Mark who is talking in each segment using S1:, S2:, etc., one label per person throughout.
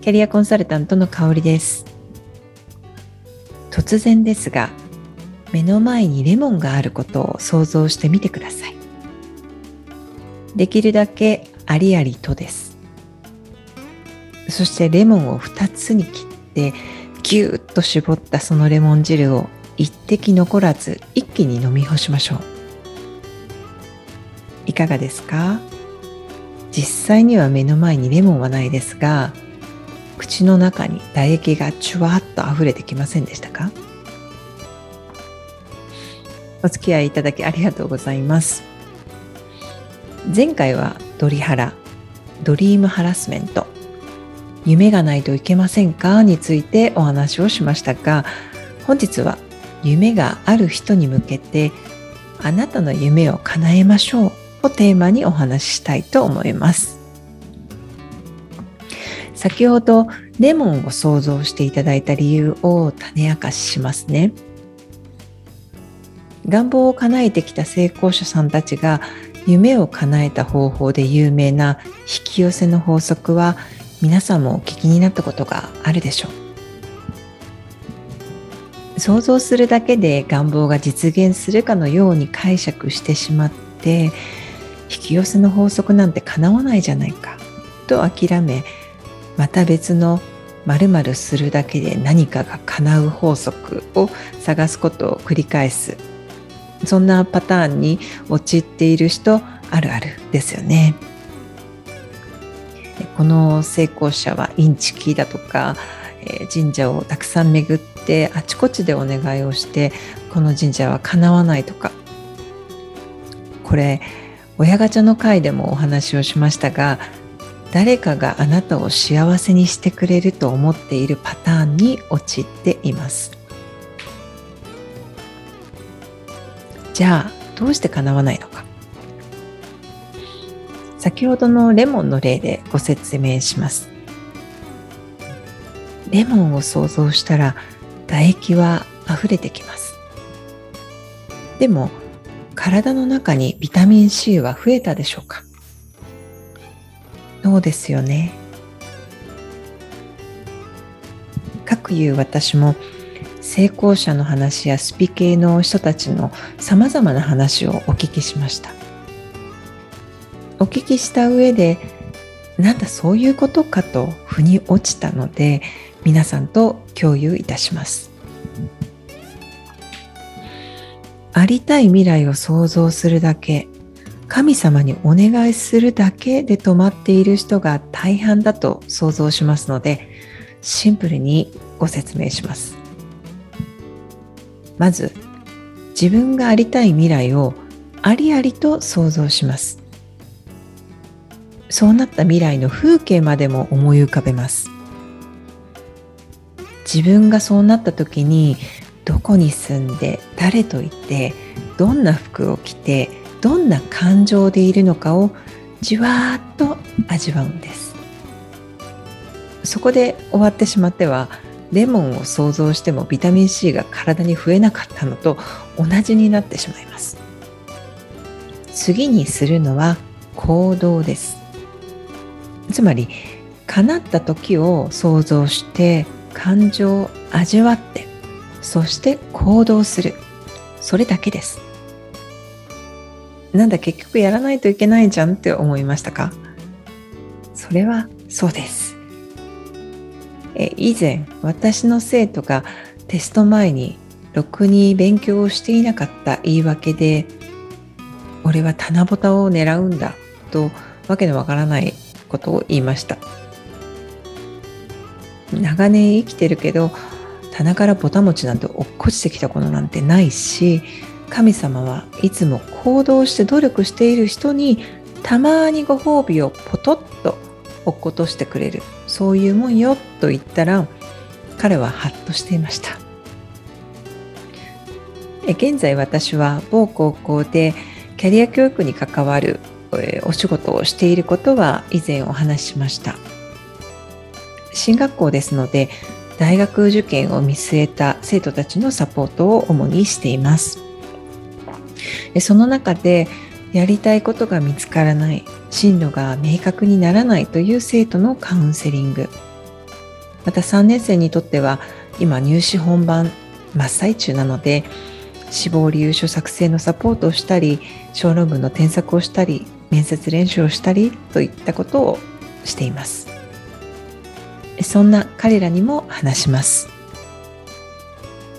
S1: キャリアコンサルタントの香りです。突然ですが目の前にレモンがあることを想像してみてください。できるだけありありとです。そしてレモンを2つに切ってぎゅーっと絞ったそのレモン汁を一滴残らず一気に飲み干しましょう。いかがですか？実際には目の前にレモンはないですが口の中に唾液がチュワッと溢れてきませんでしたか？お付き合いいただきありがとうございます。前回はドリハラドリームハラスメント夢がないといけませんかについてお話をしましたが本日は夢がある人に向けてあなたの夢を叶えましょうをテーマにお話ししたいと思います。先ほどレモンを想像していただいた理由を種明かししますね。願望を叶えてきた成功者さんたちが夢を叶えた方法で有名な引き寄せの法則は皆さんもお聞きになったことがあるでしょう。想像するだけで願望が実現するかのように解釈してしまって引き寄せの法則なんて叶わないじゃないかと諦めまた別の〇〇するだけで何かが叶う法則を探すことを繰り返すそんなパターンに陥っている人あるあるですよね。この成功者はインチキだとか、え神社をたくさん巡ってあちこちでお願いをしてこの神社は叶わないとかこれ親ガチャの回でもお話をしましたが誰かがあなたを幸せにしてくれると思っているパターンに陥っています。じゃあどうして叶わないのか。先ほどのレモンの例でご説明します。レモンを想像したら唾液は溢れてきます。でも体の中にビタミン C は増えたでしょうか？そうですよね。かくいう私も成功者の話やスピ系の人たちのさまざまな話をお聞きしました。お聞きした上でなんだそういうことかと腑に落ちたので皆さんと共有いたします。ありたい未来を想像するだけ神様にお願いするだけで止まっている人が大半だと想像しますのでシンプルにご説明します。まず自分がありたい未来をありありと想像します。そうなった未来の風景までも思い浮かべます。自分がそうなった時にどこに住んで誰といてどんな服を着てどんな感情でいるのかをじわーっと味わうんです。そこで終わってしまってはレモンを想像してもビタミン C が体に増えなかったのと同じになってしまいます。次にするのは行動です。つまり叶った時を想像して感情を味わってそして行動する。それだけです。なんだ結局やらないといけないじゃんって思いましたか？それはそうです。え以前私の生徒がテスト前にろくに勉強をしていなかった言い訳で俺は棚ぼたを狙うんだとわけのわからないことを言いました。長年生きてるけど棚からぼた餅なんて落っこちてきたことなんてないし神様はいつも行動して努力している人にたまにご褒美をポトッと落っことしてくれる。そういうもんよと言ったら彼はハッとしていました。現在私は某高校でキャリア教育に関わるお仕事をしていることは以前お話ししました。進学校ですので大学受験を見据えた生徒たちのサポートを主にしています。その中でやりたいことが見つからない進路が明確にならないという生徒のカウンセリング。また3年生にとっては今入試本番真っ最中なので志望理由書作成のサポートをしたり小論文の添削をしたり面接練習をしたりといったことをしています。そんな彼らにも話します。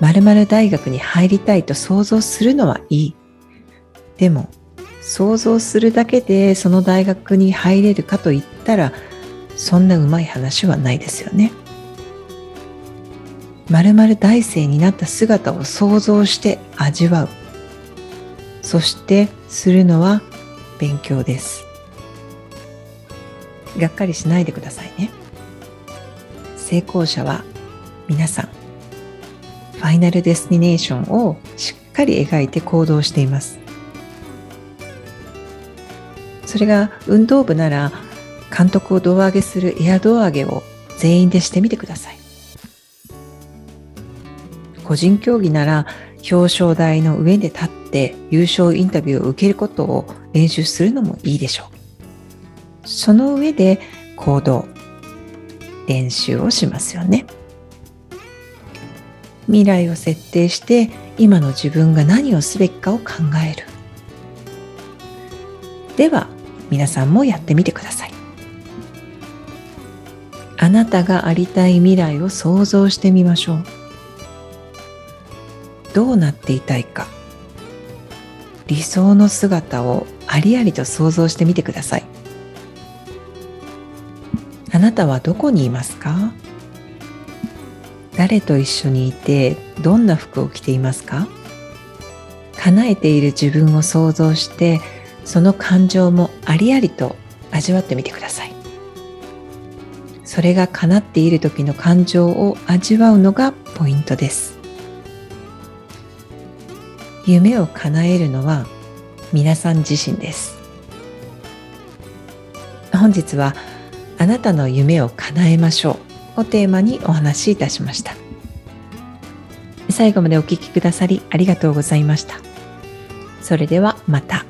S1: 〇〇大学に入りたいと想像するのはいい。でも想像するだけでその大学に入れるかといったらそんなうまい話はないですよね。まるまる大生になった姿を想像して味わう。そしてするのは勉強です。がっかりしないでくださいね。成功者は皆さん、ファイナルデスティネーションをしっかり描いて行動しています。それが運動部なら監督を胴上げするエア胴上げを全員でしてみてください。個人競技なら表彰台の上で立って優勝インタビューを受けることを練習するのもいいでしょう。その上で行動、練習をしますよね。未来を設定して今の自分が何をすべきかを考える。では皆さんもやってみてください。あなたがありたい未来を想像してみましょう。どうなっていたいか理想の姿をありありと想像してみてくださいあなたはどこにいますか？誰と一緒にいてどんな服を着ていますか？叶えている自分を想像してその感情もありありと味わってみてください。それが叶っている時の感情を味わうのがポイントです。夢を叶えるのは皆さん自身です。本日はあなたの夢を叶えましょうをテーマにお話しいたしました。最後までお聴きくださりありがとうございました。それではまた。